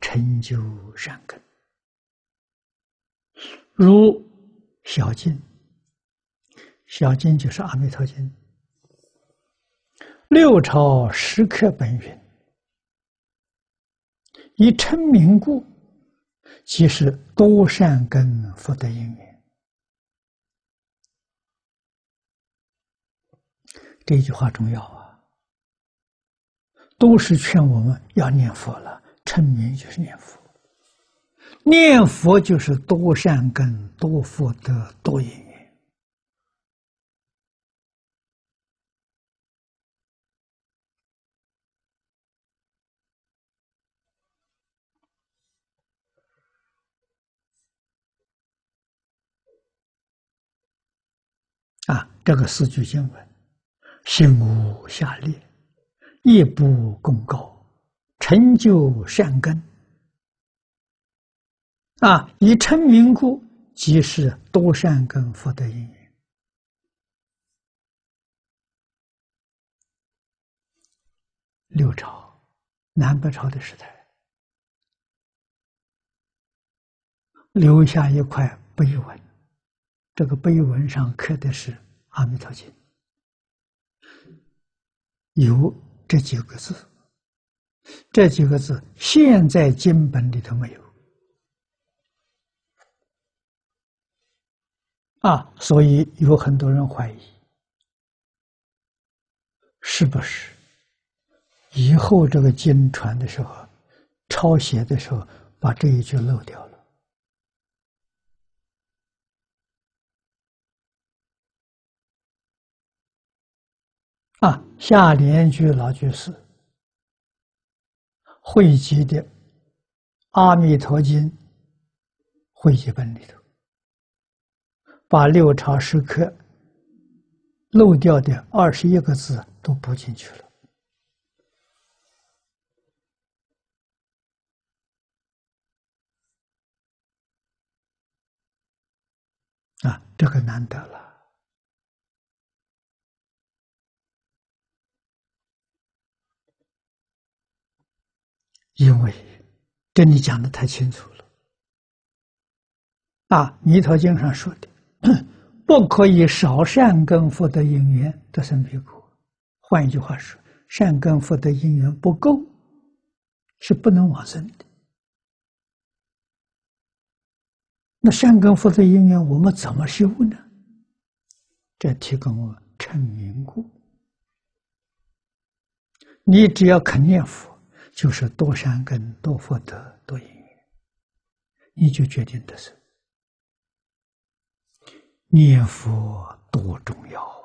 成就善根，如小经，小经就是《阿弥陀经》，六朝石刻本云：“以称名故，即是多善根福德因缘。”这句话重要啊，都是劝我们要念佛了。称名就是念佛，念佛就是多善根、多福德、多因缘啊！这个四句经文，心无下劣，业不功高。成就善根啊！以称名故，即是多善根福德因缘。六朝南北朝的时代，留下一块碑文，这个碑文上刻的是《阿弥陀经》，有这几个字。这几个字现在经本里头没有啊，所以有很多人怀疑，是不是以后这个经传的时候，抄写的时候把这一句漏掉了啊？下联句老句是。汇集的《阿弥陀经》汇集本里头，把六朝时刻漏掉的二十一个字都补进去了。啊，这个难得了。因为这你讲的太清楚了，啊，《弥陀经》上说的，不可以少善根福德因缘得生彼国。换一句话说，善根福德因缘不够，是不能往生的。那善根福德因缘我们怎么修呢？这提供我成名故。你只要肯念佛。就是多善根、多福德、多因缘，你就决定的是念佛多重要。